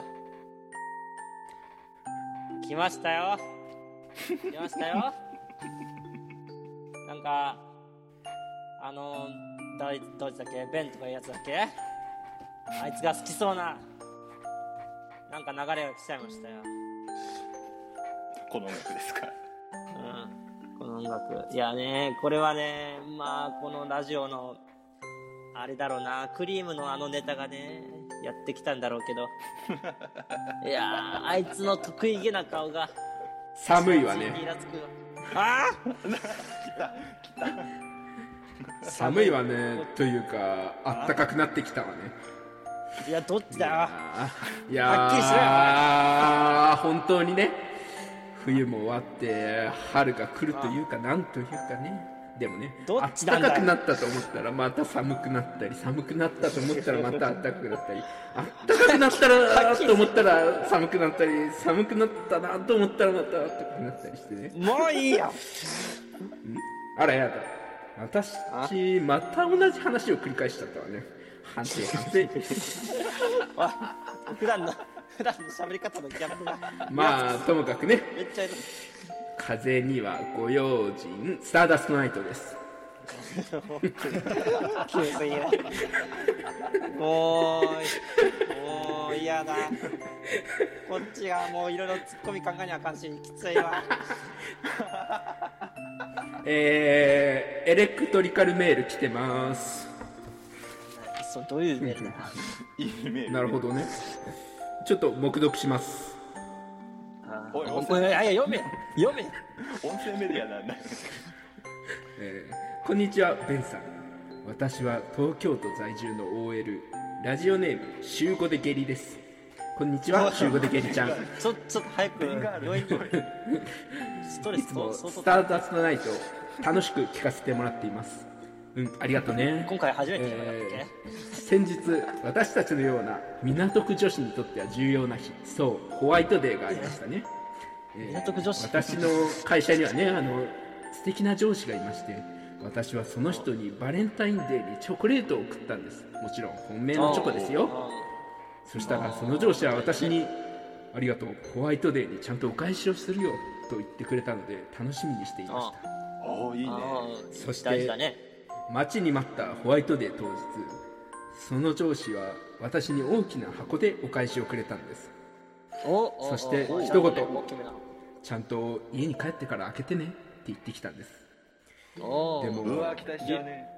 か。来ましたよ。来ましたよ。なんか、あの、誰、どいつだっけ？ベンとかいうやつだっけ？あいつが好きそうな、なんか流れが来ちゃいましたよ。この音楽ですか？うん。この音楽。いやね、これはね、まあ、このラジオの、あれだろうな、クリームのあのネタがね、やってきたんだろうけど。いやー、あいつの得意げな顔が、寒いわね。イラつくよあ寒いわね。というか、あったかくなってきたわね。ーいや、どっちだ？いはっきりしろよ本当にね、冬も終わって、春が来るというか、なんというかね。でもね、どあっっちだよたかくなったと思ったらまた寒くなったり、寒くなったと思ったらまたあったかくなったり、あったかくなったらと思ったら寒くなったり、寒くなったなと思ったらまたあったかくなったりしてね。もういいよ。あらやだ。私、また同じ話を繰り返しちゃったわね。反省、反省。普段の、普段の喋り方のギャップが、まあ、ともかくね、めっちゃ。風にはご用心、スターダストナイトです。きついね。もう、もう嫌だ。こっちがもういろいろ突っ込み考えにあかんし、きついわ。えー、エレクトリカルメール来てます。そう、どういうメールだいいメール。なるほどね。ちょっと黙読します。おいおい、いやいや、読め読め音声メディアなんだ。えーこんにちは、ベンさん。私は東京都在住の OL、ラジオネーム、週5で下痢です。こんにちは、週5で下痢ちゃん。ちょ、ちょっと早く、病院に。ストレスいつもスターダストナイト楽しく聞かせてもらっています。うん、ありがとうね。今回初めてじゃなかったっえー先日、私たちのような港区女子にとっては重要な日、そう、ホワイトデーがありましたね。えー港区女子私の会社にはね、あの、素敵な上司がいまして、私はその人にバレンタインデーにチョコレートを送ったんです。もちろん本命けのチョコですよ。そしたらその上司は私に「ありがとうホワイトデーにちゃんとお返しをするよ」と言ってくれたので楽しみにしていましたおーいいね。そして。待ちに待ったホワイトデー当日その上司は私に大きな箱でお返しをくれたんですおおそして一言。ちゃんと家に帰ってから開けてねって言ってきたんです。おでも。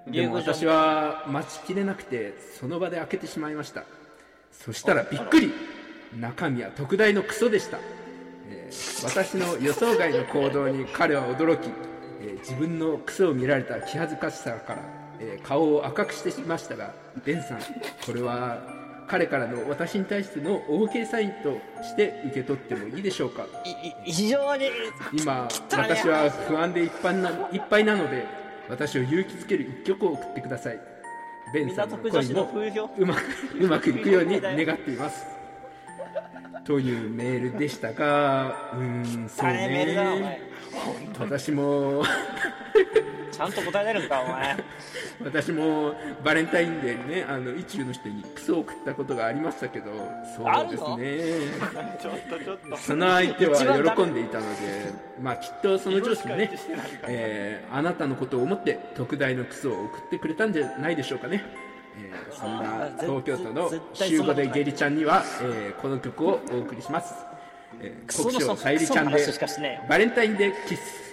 でも私は待ちきれなくてその場で開けてしまいました。そしたらびっくり中身は特大のクソでした、えー私の予想外の行動に彼は驚き、えー自分のクソを見られた気恥ずかしさから、えー顔を赤くしてしましたがベンさんこれは彼からの私に対しての OK サインとして受け取ってもいいでしょうか。非常に今私は不安でいっぱいないっぱいなので私を勇気づける一曲を送ってください。ベンさんの恋もうまくうまくいくように願っています。というメールでしたがうーんそうね。私もちゃんと答えれるんかお前 私もバレンタインデーにねあの意中の人にクソを送ったことがありましたけどそうですね ちょっとちょっと。その相手は喜んでいたので、まあきっとその上司もねえーあなたのことを思って特大のクソを送ってくれたんじゃないでしょうかね。えーそんな東京都の週5そんなことないでゲリちゃんには、えーこの曲をお送りします。えー、国章さゆりちゃんでバレンタインデーキス。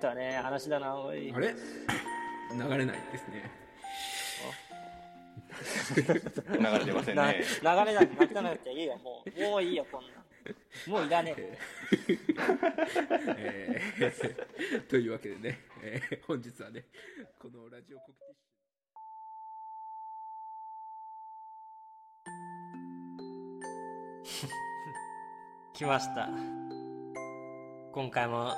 だね話だなおい。あれ？流れないですね。流れてませんなね流。れないなくなくていいよもう。もういいよこんなん。もういらねえ。えーというわけでね、えー本日はね、このラジオ告知 来ました。今回も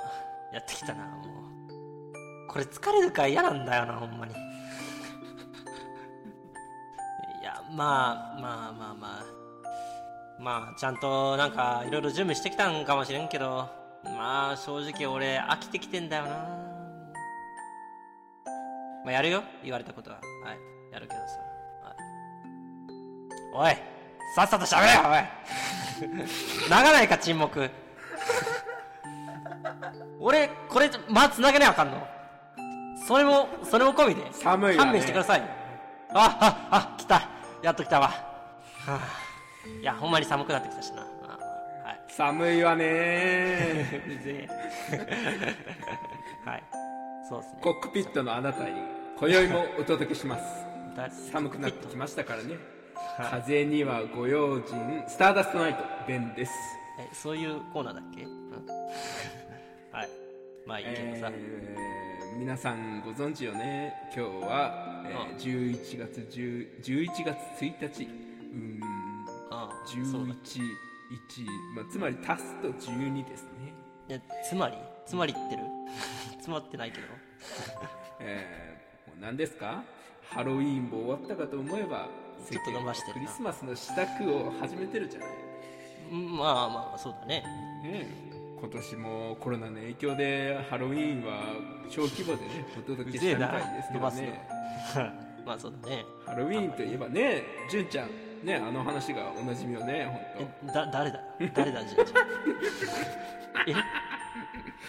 やってきたなもう。これ疲れるから嫌なんだよなほんまに。いやまあまあまあまあ。まあちゃんとなんかいろいろ準備してきたんかもしれんけど。まあ正直俺飽きてきてんだよな。まあやるよ言われたことは。はいやるけどさ、はい、おいさっさとしゃべれよおい。長ないか沈黙。俺これ間つなげなあかんの？それもそれも込みで。寒いわね。勘弁してください。あああ来た。やっと来たわ、はあ、いやほんまに寒くなってきたしな。あはい。寒いわね。はい。そうですね。コックピットのあなたに今宵もお届けします。だ寒くなってきましたからね。はい。風にはご用心。スターダストナイトベンです。えそういうコーナーだっけ、うんはい。まあいいけどさ、えー皆さんご存知よね。今日は、えーうん。11月10 11月1日。うーん。ああそうだ11、1、まあ、つまり足すと12ですね。いやつまり？つまり言ってる？詰まってないけど。えー、もう何ですか？ハロウィーンも終わったかと思えばちょっと伸ばしてクリスマスの支度を始めてるじゃない、うんまあまあそうだね。ねえ今年もコロナの影響でハロウィーンは小規模でね お届けしたみたいですけどね。まあそうだね。ハロウィーンといえばね純ちゃんねあの話がおなじみよね本えだ誰だ？誰だじいちゃん？え？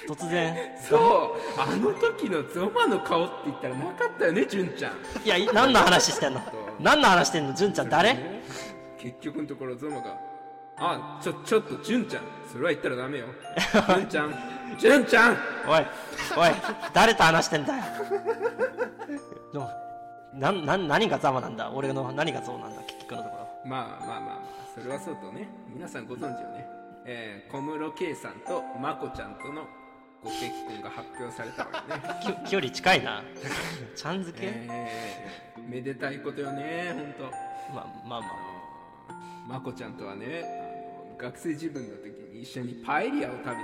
突然？当そう。あの時のゾマの顔って言ったらなかったよね純ちゃん。いやい何の話してんの？何の話してんの？純ちゃん誰？ね。結局のところゾマが「あちょちょっと純ちゃん。それは言ったらダメよ。純ちゃん。純ちゃん。おい。おい。誰と話してんだよ。なんなん何がざまなんだ？俺の何がそうなんだ？結局のところまあまあまあまあ。それはそうとね。皆さんご存知よね、えー小室圭さんとまこちゃんとのご結婚が発表されたわよね。き距離近いな。ちゃん付け、えーめでたいことよね本当まあまあまあ。まこちゃんとはね学生自分の時に一緒にパエリアを食べに行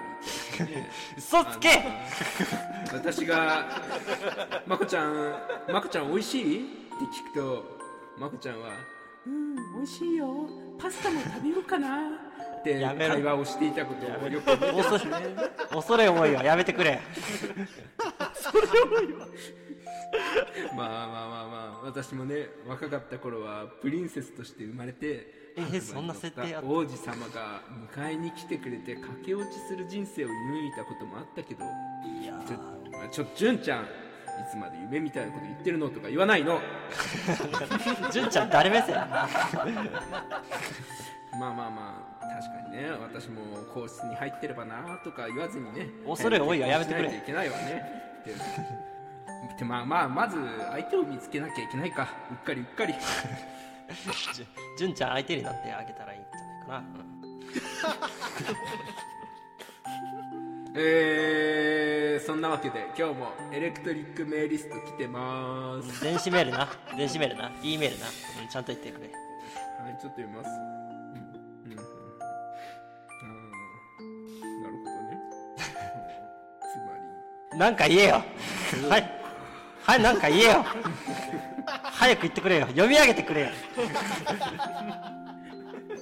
ったりね。嘘つけ。私が「まこちゃんまこちゃん美味しい?」って聞くとまこちゃんは「うん美味しいよ。パスタも食べようかな」ってやめろ。会話をしていたことをよく覚えてます。恐れ恐れ多いわやめてくれ まあまあまあまあ私もね若かった頃はプリンセスとして生まれてえーそんな設定あった？王子様が迎えに来てくれて駆け落ちする人生を夢見たこともあったけどいやちょ純ちゃんいつまで夢みたいなこと言ってるのとか言わないの？純ちゃん誰目線まあまあまあ確かにね私も皇室に入ってればなとか言わずにね恐れ多いわやめてくれ。いけないわね。ででまあまあまず相手を見つけなきゃいけないか。うっかりうっかり。じゅ純ちゃん相手になってあげたらいいんじゃないかな、えー、そんなわけで今日もエレクトリックメーリスト来てまーす。電子メールな。電子メールな。E メールな、うん、ちゃんと言ってくれ。はいちょっと読みます。うんうんあーなるほどね。つまなんか言えよ。はいはいなんか言えよ。早く言ってくれよ。読み上げてくれよ。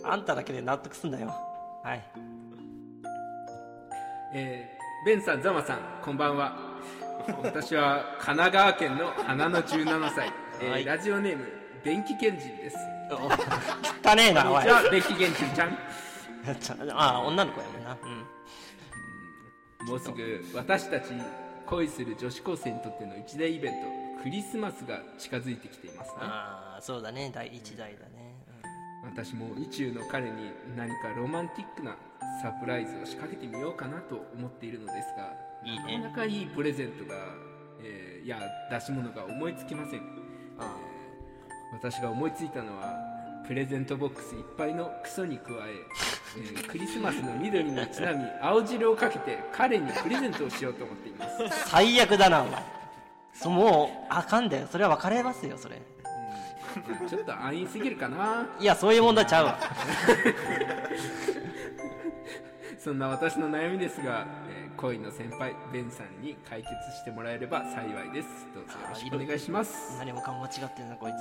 あんただけで納得すんだよ。はい。りえー、ベンさんザマさんこんばんは。私は神奈川県の花の17歳、えーはい。ラジオネーム便器賢人です。お汚ねえなおい。こんにちは便器賢人ちゃん。ちゃあ女の子やもんな。うん。もうすぐ私たち恋する女子高生にとっての一大イベントクリスマスが近づいてきていますね。ああそうだね。第一代だね、私も宇宙の彼に何かロマンティックなサプライズを仕掛けてみようかなと思っているのですがいいね。なかなかいいプレゼントが、えーいや出し物が思いつきません、えー私が思いついたのはプレゼントボックスいっぱいのクソに加ええークリスマスの緑にちなみ青汁をかけて彼にプレゼントをしようと思っています。うん最悪だなお前。そもうあかんだよ。それは別れますよそれ。ちょっと安易すぎるかな。いやそういう問題ちゃうわ。そんな私の悩みですが、えー恋の先輩ベンさんに解決してもらえれば幸いです。どうぞよろしくお願いします。何もかも間違ってるなこいつ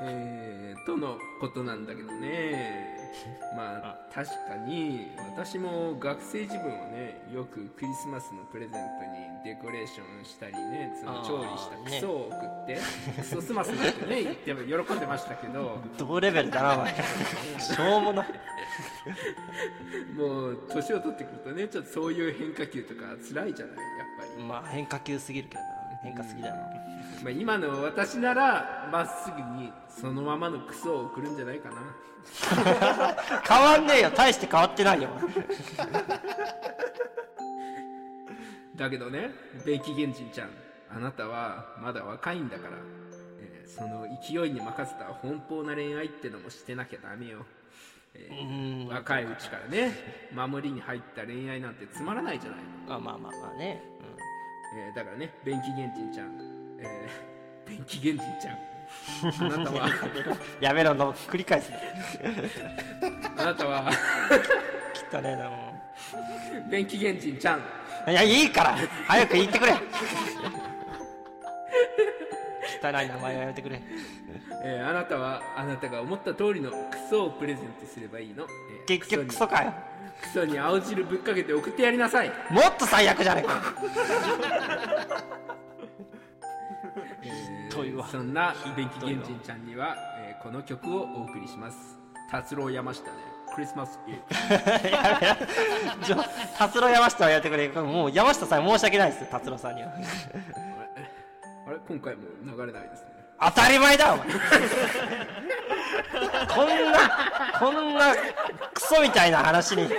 えー、とのことなんだけどね。まあ確かに私も学生自分はねよくクリスマスのプレゼントにデコレーションしたりねその調理したクソを送って、クソスマスなんてね 言って喜んでましたけど。同レベルだなお前。しょうもない。もう年を取ってくるとねちょっとそういう変化球とか辛いじゃないやっぱり、まあ変化球すぎるけどな。変化すぎだなまあ、今の私ならまっすぐにそのままのクソを送るんじゃないかな。変わんねえよ。大して変わってないよ。だけどねベイキゲンジンちゃんあなたはまだ若いんだから、えーその勢いに任せた奔放な恋愛ってのもしてなきゃダメよ、えうーん。若いうちからね守りに入った恋愛なんてつまらないじゃない。の、あまあまあまあね、えーだからねベンキゲンジンちゃん、えー、ベンキゲンジンちゃん。あなたは。うん、やめろの繰り返す。ねあなたは。汚ねえなもベンキゲンジンちゃん。ういやいいから。早く言ってくれ。汚い名前はやめてくれ。えーあなたはあなたが思った通りのクソをプレゼントすればいいの、えー結局ククソかよ。クソに青汁ぶっかけて送ってやりなさい、もっと最悪じゃねえか。えーというわ。そんなベンキゲンジンちゃんには、えーこの曲をお送りします。達郎山下でクリスマスイブ。達郎山下はやってくれ。もう山下さん申し訳ないです。達郎さんには。あれ？今回も流れないですね。当たり前だお前。こんなこんなクソみたいな話に流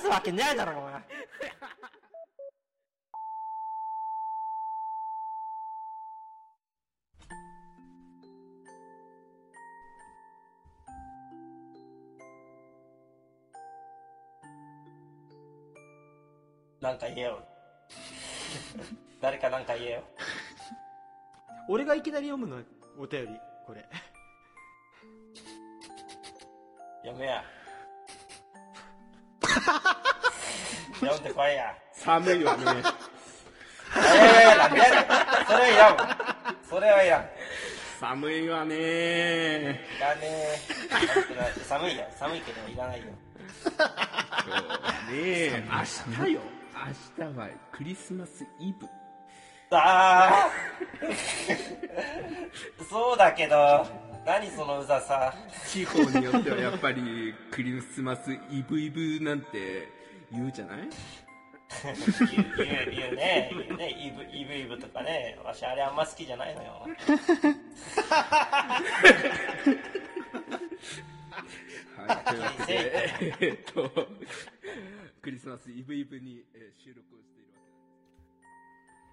すわけないだろなんか言えよ。誰かなんか言えよ。俺がいきなり読むの？お便りこれ。読めや。読んでこいや。寒いわね。ええなんでやねんそれはいらん。わそれはいらん。寒いわね。いらねえ。寒くない。寒いよ。寒いけどいらないよ。ね。え明日よ明日はクリスマスイブ。ああ そうだけど何そのうざさ。地方によってはやっぱりクリスマスイブイブなんて言うじゃない？言う言う言うね。言うねイブイブイブとかね。わしあれあんま好きじゃないのよ はい、というわけで、えっと、クリスマスイブイブにえー収録をしている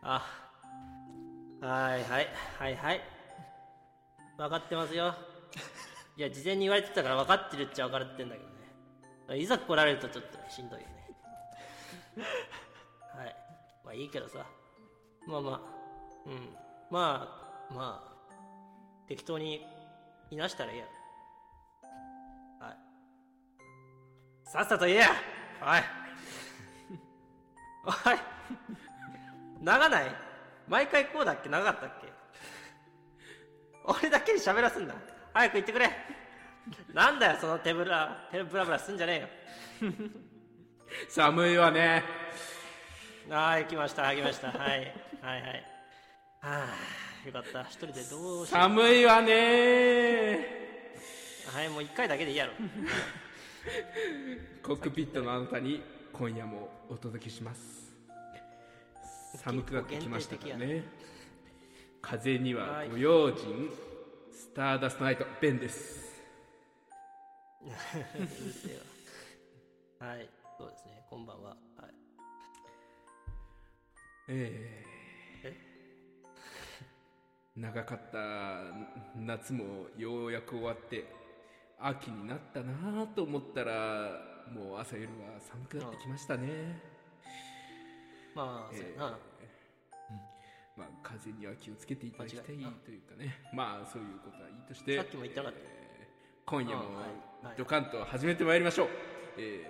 わけあはいはいはいはい。分かってますよ。いや事前に言われてたから分かってるっちゃ分かってんだけどね。いざ来られるとちょっとしんどいよね。はい。まあいいけどさ。まあまあうん。まあまあ適当にいなしたらいいや。はさっさと言え。やおい。おい。長ない？毎回こうだっけ？長かったっけ？俺だけに喋らすんだ。早く言ってくれ。なんだよその手ぶら手ぶらぶらすんじゃねえよ。寒いわね。はい来ました来ました。はいはいはい。はあよかった。一人でどうしよう。寒いわね。はいもう一回だけでいいやろ コックピットのあなたに今夜もお届けします。寒くなってきましたからね。風にはご用心、スターダストナイト、ベンです。はい。そうですね。こんばんは。はい。ええ？長かった夏もようやく終わって秋になったなと思ったらもう朝夜は寒くなってきましたね、まあそうやな、まあ風には気をつけていただきたいというかね。まあそういうことはいいとしてさっきも言ってなかった。えー今夜もドカンと始めてまいりましょう、え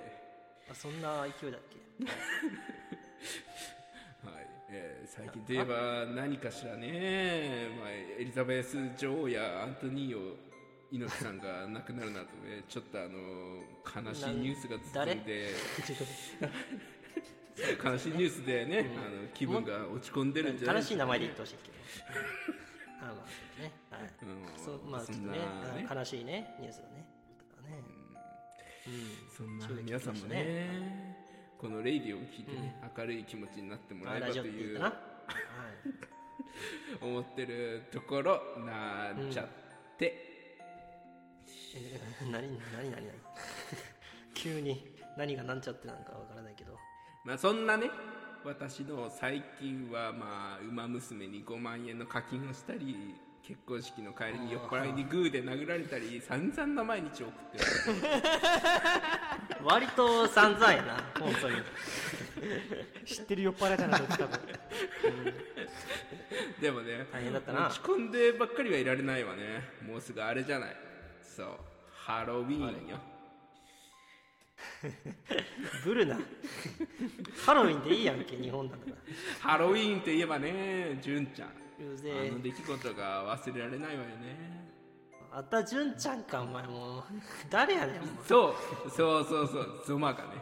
あそんな勢いだっけ？ー はい。えー最近といえば何かしらね、まあ、エリザベス女王やアントニーを猪木さんが亡くなるなどねちょっとあの悲しいニュースが誰続いて。悲しいニュースでね、あの気分が落ち込んでるんじゃない？悲しい名前で言ってほしいけ？どあまあね。はい。うん。そうまあちょっとね悲しいねニュースがね。だからねそんな皆さんもねこのレイディを聞いてね、明るい気持ちになってもらえばという はい。思ってるところなっちゃって、えー何何何何？急に何がなんちゃってなんかわからないけど。まあそんなね私の最近はまあ馬娘に5万円の課金をしたり結婚式の帰りに酔っ払いにグーで殴られたり散々な毎日を送ってる。割と散々やな本当に。知ってる酔っ払いだなどっちかとでもね大変だったな。落ち込んでばっかりはいられないわね。もうすぐあれじゃないそう。ハロウィーンよ。ブルな。ハロウィンでいいやんけ日本だから。ハロウィーンといえばね純ちゃん。うぜえ。あの出来事が忘れられないわよね。また純ちゃんかお前もう。誰やねんそう。そうそうそう。ゾマがね。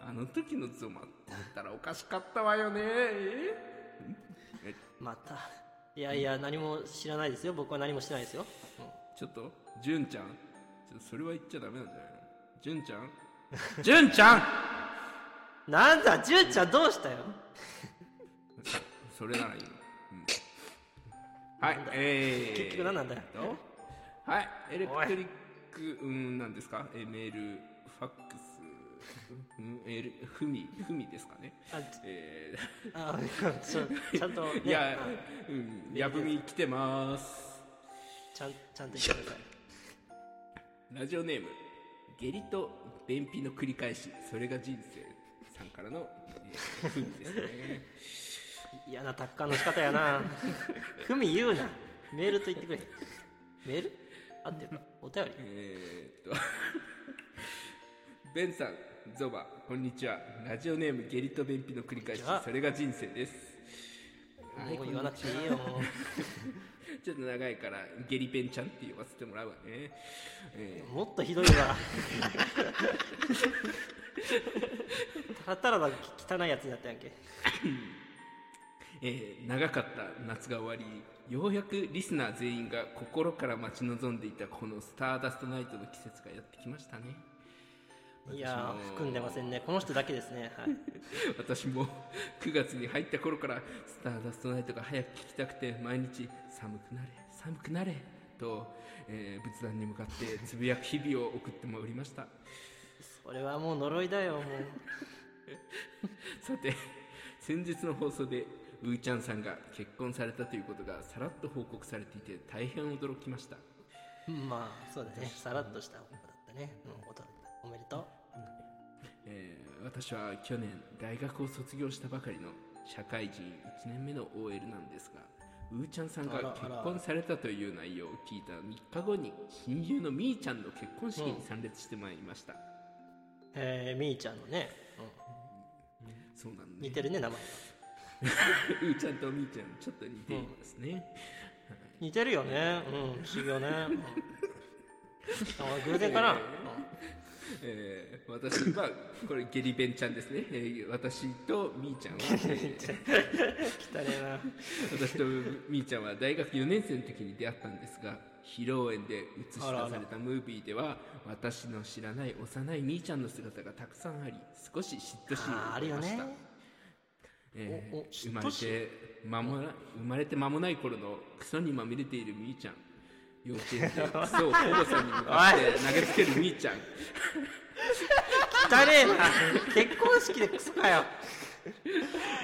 あの時のゾマって言ったらおかしかったわよね。え？また。いやいや何も知らないですよ。僕は何もしてないですよ、ちょっと純ちゃん。ちょっとそれは言っちゃダメなんじゃないの？純ちゃん？純ちゃん！うんなんだ？純ちゃんどうしたよ？それならいいの、うん、はいえー、結局何なんだよ？とはいエレクトリックうんなんですか？えメールファックス。ふみふみですかね。あえあ ちゃんと、ね、ー、いやあうんやぶみ来てますちゃんちゃんと言ってください。ラジオネーム下痢と便秘の繰り返し。それが人生さんからの、えー、ふみですね。嫌な達観の仕方やな。ふみ言うな。メールと言ってくれ。メール？合ってるか？お便り？えーっと。ベンさんゾバこんにちは。ラジオネーム下痢と便秘の繰り返し。それが人生です。はいもう言わなくていいよ ちょっと長いからゲリペンちゃんって呼ばせてもらうわね、えもっとひどいわ。ただただ汚いやつになったやんけ。ーえー長かった夏が終わりようやくリスナー全員が心から待ち望んでいたこのスターダストナイトの季節がやってきましたねいやー含んでませんね。この人だけですね。はい。私も9月に入った頃からスターダストナイトが早く聞きたくて毎日寒くなれ寒くなれと、えー仏壇に向かってつぶやく日々を送ってもおりました。それはもう呪いだよもう。さて先日の放送でうーちゃんさんが結婚されたということがさらっと報告されていて大変驚きました。まあそうだね。さらっとした女だったね、うん、驚おめでとえー私は去年大学を卒業したばかりの社会人1年目の OL なんですがうーちゃんさんが結婚されたという内容を聞いた3日後に親友のみーちゃんの結婚式に参列してまいりました、うえー、みーちゃんのね、うん、そうなんで似てるね名前が。うーちゃんとみーちゃんちょっと似ていますね、似てるよね。うん。不思議よね、うん、あ偶然かな、えー私はこれゲリベンちゃんですね、えー私とみーちゃんは、えー汚な私とみーちゃんは大学4年生の時に出会ったんですが披露宴で映し出されたムービーでは私の知らない幼いみーちゃんの姿がたくさんあり少し嫉妬しあーあるよました。ねえー生まれて間もな生まれて間もない頃のクソにまみれているみーちゃん幼稚園で。クソを保護さんに向かって投げつけるみーちゃん。汚ねえな。結婚式でクソかよ。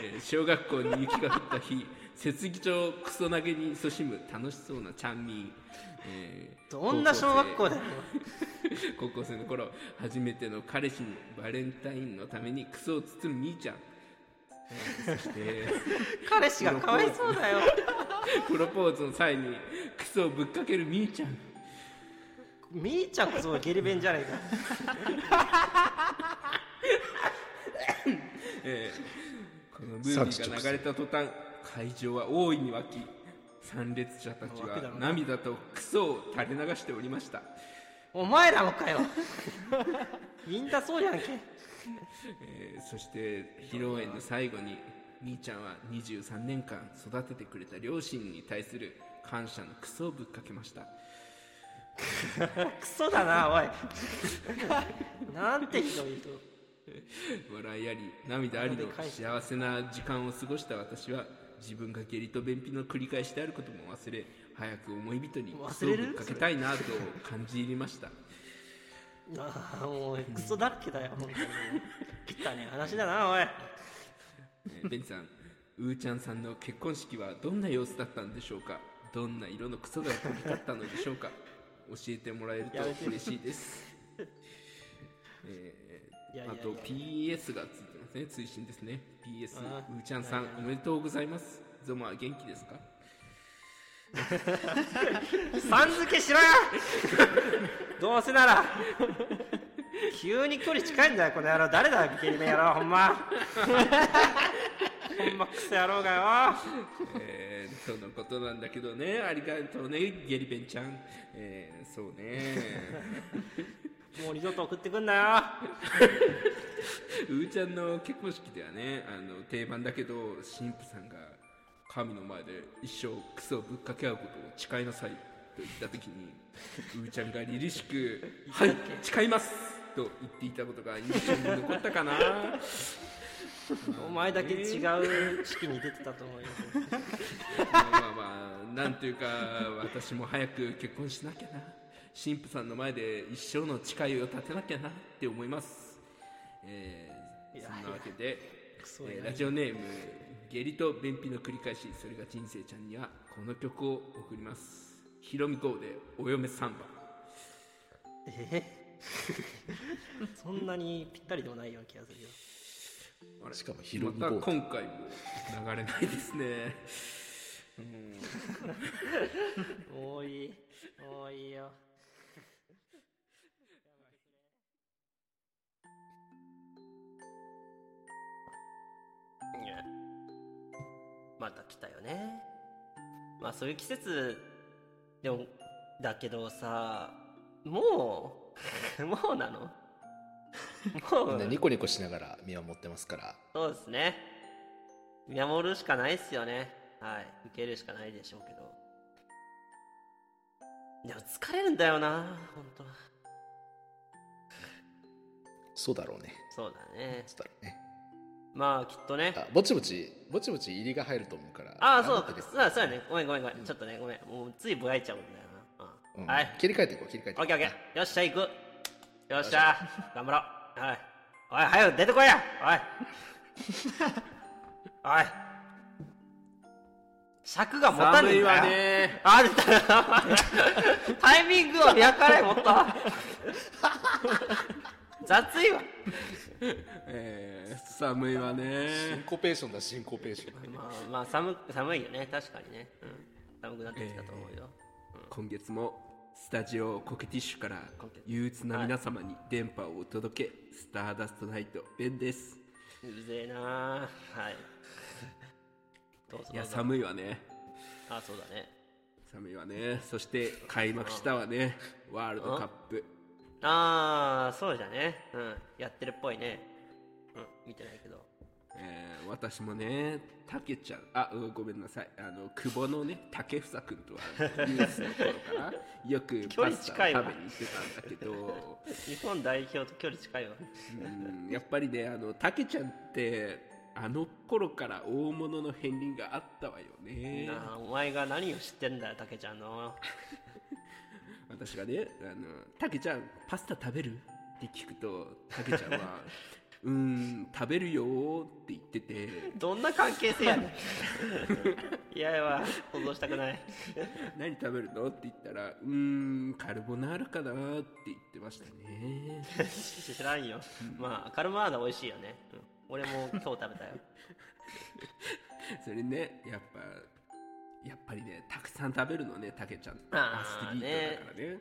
えー小学校に雪が降った日雪義町クソ投げに勤しむ楽しそうなちゃんみー、えーどんな小学校だよ。高校生。の頃初めての彼氏にバレンタインのためにクソを包むみーちゃん、えーそして彼氏がかわいそうだよ プロポーズの際にクソをぶっかけるみーちゃん。みーちゃんこそゲリ弁じゃね ええ。ーこのムービーが流れた途端会場は大いに沸き参列者たちは涙とクソを垂れ流しておりました。お前らもかよ。みんなそうやんけ。えーそして披露宴の最後にみーちゃんは23年間育ててくれた両親に対する感謝のクソをぶっかけました。クソだなおい。なんてひどい人。笑いあり涙ありの幸せな時間を過ごした私は自分が下痢と便秘の繰り返しであることも忘れ早く思い人にクソをぶっかけたいなと感じ入りました。ああもうクソだらけだよ本当に。汚ね話だなおい。えーベンさんうーちゃんさんの結婚式はどんな様子だったんでしょうか？どんな色のクソが飛び交ったのでしょうか？教えてもらえると嬉しいです。えあと PS がついてますね。追伸ですね。PS あうーちゃんさんおめでとうございます。ゾマは元気ですか？さん付けしろよ！どうせなら。急に距離近いんだよこの野郎。誰だゲリメ野郎ほんまほんまクソ野郎がえー、そのことなんだけどね。ありがとうねゲリベンちゃん。えー、そうね。よもう二度と送ってくんなよ。うーちゃんの結婚式ではねあの定番だけど神父さんが神の前で一生クソをぶっかけ合うことを誓いなさいと言った時にうーちゃんが凛々しく「はい誓います!」と言っていたことが印象に残ったかな お前だけ違う。式に出てたと思うよ。まあまあまあなんというか私も早く結婚しなきゃな。神父さんの前で一生の誓いを立てなきゃなって思います。えー、そんなわけでえーラジオネーム下痢と便秘の繰り返しそれが人生ちゃんにはこの曲を送ります。ひろみ号でお嫁サンバ。え そんなにぴったりでもないような気がするよしかもひろみま号た今回も流れないですね。もういいもういいよまた来たよね。まあそういう季節でもだけどさもう もうなの？みんなニコニコしながら見守ってますからそうですね。見守るしかないっすよね。はい。受けるしかないでしょうけど。でも疲れるんだよな、本当そうだろうねそうだね。そうだろうねまあ、きっとね。あぼちぼちぼちぼち入りが入ると思うからああ、そうだそうだ、そうだね。ごめんごめんごめん。ちょっとね、ごめん。もうついぼやいちゃうんだよな。ううんん、はい。切り替えていこう切り替えていこうオッケーオッケー。よっしゃ、行く。よっしゃ、頑張ろう。はい。おい、早く出てこいや。おい。おい。尺が持たねえんだよ。寒いわねあ、出た。タイミングを見計らいもっと。雑いわ。えー、寒いわシンねコペーションだシンコペーションまあ、まあ、寒、寒いよね。確かにね。うん。寒くなってきたと思うよ。今月もスタジオコケティッシュから憂鬱な皆様に電波をお届け、スターダストナイトベンですうぜえなはい。どうぞどうぞ。いや寒いわねあ、そうだね。寒いわねそして開幕したわねワールドカップああ、そうじゃね。うん。やってるっぽいね。うん。見てないけど。えー私もね、たけちゃん、あ、うんごめんなさい、あの、久保のね、竹房君とは、ニュースの頃から、よくパスタ近いわ食べに行ってたんだけど、日本代表と距離近いわ。うんやっぱりね、あの、たけちゃんって、あの頃から大物の片鱗があったわよね。なあ、お前が何を知ってんだよ、たけちゃんの。私がね、あの、たけちゃん、パスタ食べる？って聞くと、たけちゃんは、うーん、食べるよーって言ってて、どんな関係性やねん。いやいや、想像したくない。何食べるのって言ったら、うーん、カルボナーラかなーって言ってましたね。知らんよ。まあ、カルマーナ美味しいよね。うん、俺も今日食べたよ。それね、やっぱ、やっぱりね、たくさん食べるのね、たけちゃん。アスリートだからね。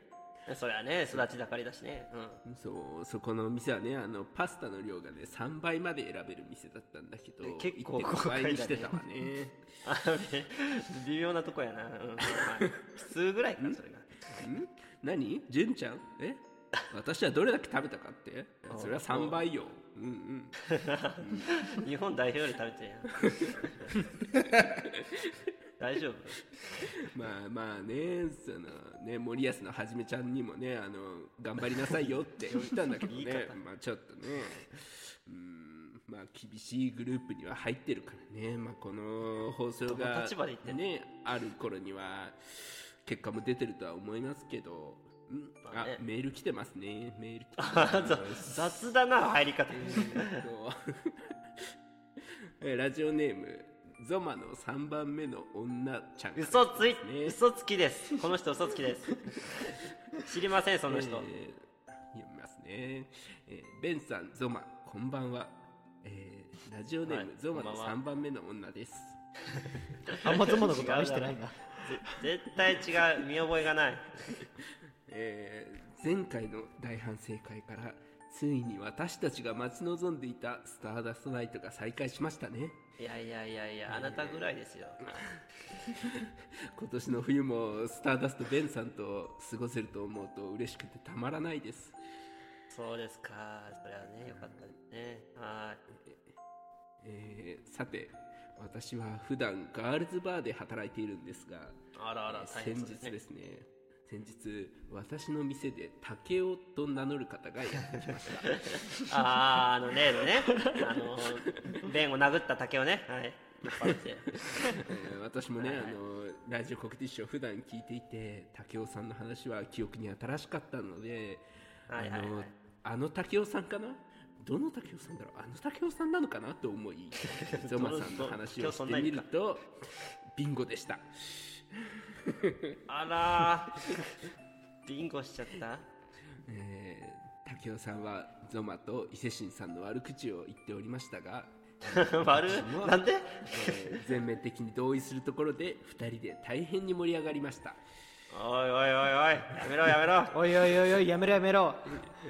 それはね育ち盛りだしね。うん。そうそこのお店はねあのパスタの量がね3倍まで選べる店だったんだけど結構1.5倍にしてたわね。あのね微妙なとこやな、うん。まあ、普通ぐらいかそれが。ん？何？純ちゃん？え？私はどれだけ食べたかって？それは3倍よ。うんうん。日本代表より食べてるやん 大丈夫？まあまあねそのね森保のはじめちゃんにもねあの頑張りなさいよって言ったんだけどね。方。まあちょっとねうんまあ厳しいグループには入ってるからね。まあこの放送が立場で言ってある頃には結果も出てるとは思いますけど。んあまあね。メール来てますね。メール来てあます。ざ雑だな入り方。ラジオネームゾマの3番目の女ちゃん。嘘ついね。嘘つきです。この人嘘つきです。知りませんその人、えー読みますね、えーベンさんゾマこんばんは、えーラジオネーム、はいゾマのこんばんは。3番目の女です。あんまゾマのこと愛してないな。ぜ絶対違う。見覚えがない。えー前回の大反省会からついに私たちが待ち望んでいたスターダストナイトが再開しましたねいやいやいやいやあなたぐらいですよ。今年の冬もスターダストベンさんと過ごせると思うと嬉しくてたまらないです。そうですか。それはねよかったですね。はい。えーさて私は普段ガールズバーで働いているんですがあらあら大先日ですね先日私の店で竹雄と名乗る方がやってきました。あああの例のねあの弁を殴った竹をね。はい。引っ張ってえー私もね、あのラジオ国ティッシュを普段聞いていて武雄さんの話は記憶に新しかったので、はいはいはい。あのあの武雄さんかな？どの武雄さんだろう？あの武雄さんなのかな？と思い ゾマさんの話をしてみるとビンゴでした あらー。ビンゴしちゃった？えー、武雄さんはゾマと伊勢神さんの悪口を言っておりましたが、悪なんで？えー全面的に同意するところで2人で大変に盛り上がりました。おいおいおいおいやめろやめろ。おいおいおいおいやめろやめろ。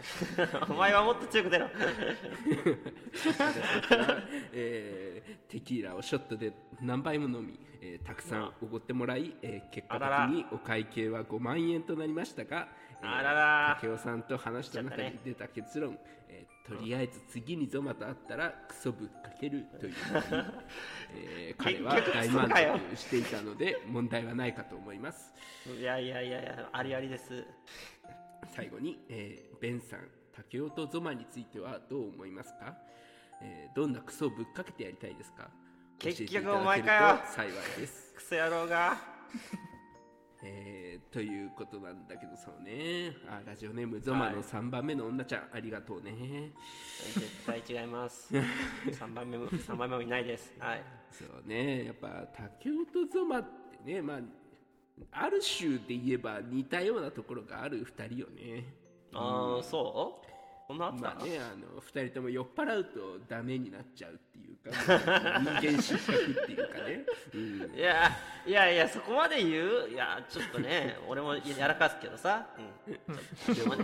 お前はもっと強く出ろ。えーテキーラをショットで何杯も飲み、えーたくさんおごってもらい、えー結果的にお会計は5万円となりましたが、えーあらら。武雄さんと話した中に出た結論、えーとりあえず次にゾマと会ったらクソぶっかけるという、えー彼は大満足していたので問題はないかと思います。いやいやいやいやありありです。最後に、えーベンさん武雄とゾマについてはどう思いますか、えーどんなクソをぶっかけてやりたいですか？結局お前かよ。幸いです、クソ野郎がえーということなんだけどそうね。あラジオネームゾマの3番目の女ちゃん、ありがとうね。絶対違います。3番目も3番目もいないです。はい。そうね。やっぱ武雄とゾマってねまあある種で言えば似たようなところがある2人よね。ああそう？こん。なあった？まあね、あの2人とも酔っ払うとダメになっちゃうっていうか人間失格っていうかね、うん、いやいやいやそこまで言う？いやちょっとね俺もやらかすけどさ、うん、でも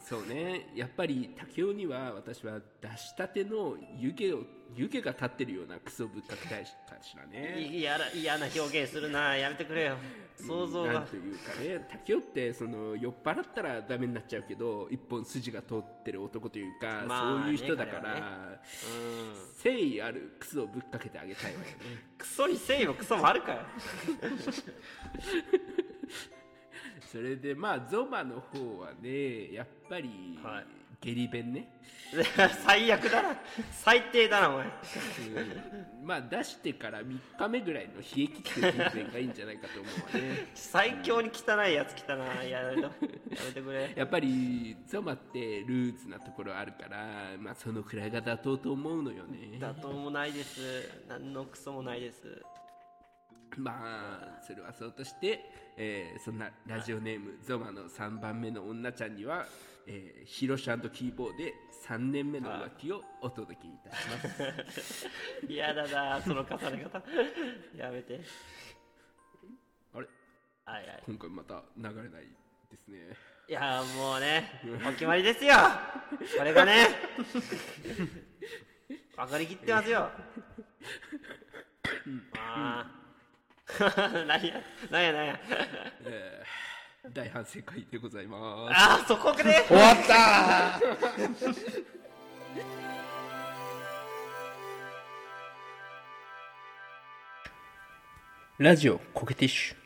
そうね。やっぱり武雄には私は出したての湯気を湯気が立ってるようなクソぶっかけたいかしらね。いやら嫌な表現するな。やめてくれよ。想像が。なんというかね。武雄ってその酔っ払ったらダメになっちゃうけど一本筋が通ってる男というか、まあそういう人だから、彼はうん。誠意あるクソをぶっかけてあげたいわよね。クソに誠意もクソもあるかよ。それでまあゾマの方はねやっぱり、はい下痢弁ね、最悪だな。最低だなお前。うん。まあ出してから3日目ぐらいの冷え切ってる人弁がいいんじゃないかと思うわね。最強に汚いやつ来たな。やめろやめてくれ。やっぱりゾマってルーズなところあるからまあそのくらいが妥当と思うのよね。妥当もないです。何のクソもないです。まあそれはそうとして、えーそんなラジオネームゾマの3番目の女ちゃんには、えー、ヒロシキーボーで3年目の浮気をお届けいたします。嫌だなその重ね方。やめて。あれ？はいはい。今回また流れないですね。いやもうねお決まりですよ。これがね。分かりきってますよ。ああ。何や何や何や。えー大反省会でございます。ああそこで？終わった。ーラジオコケティッシュ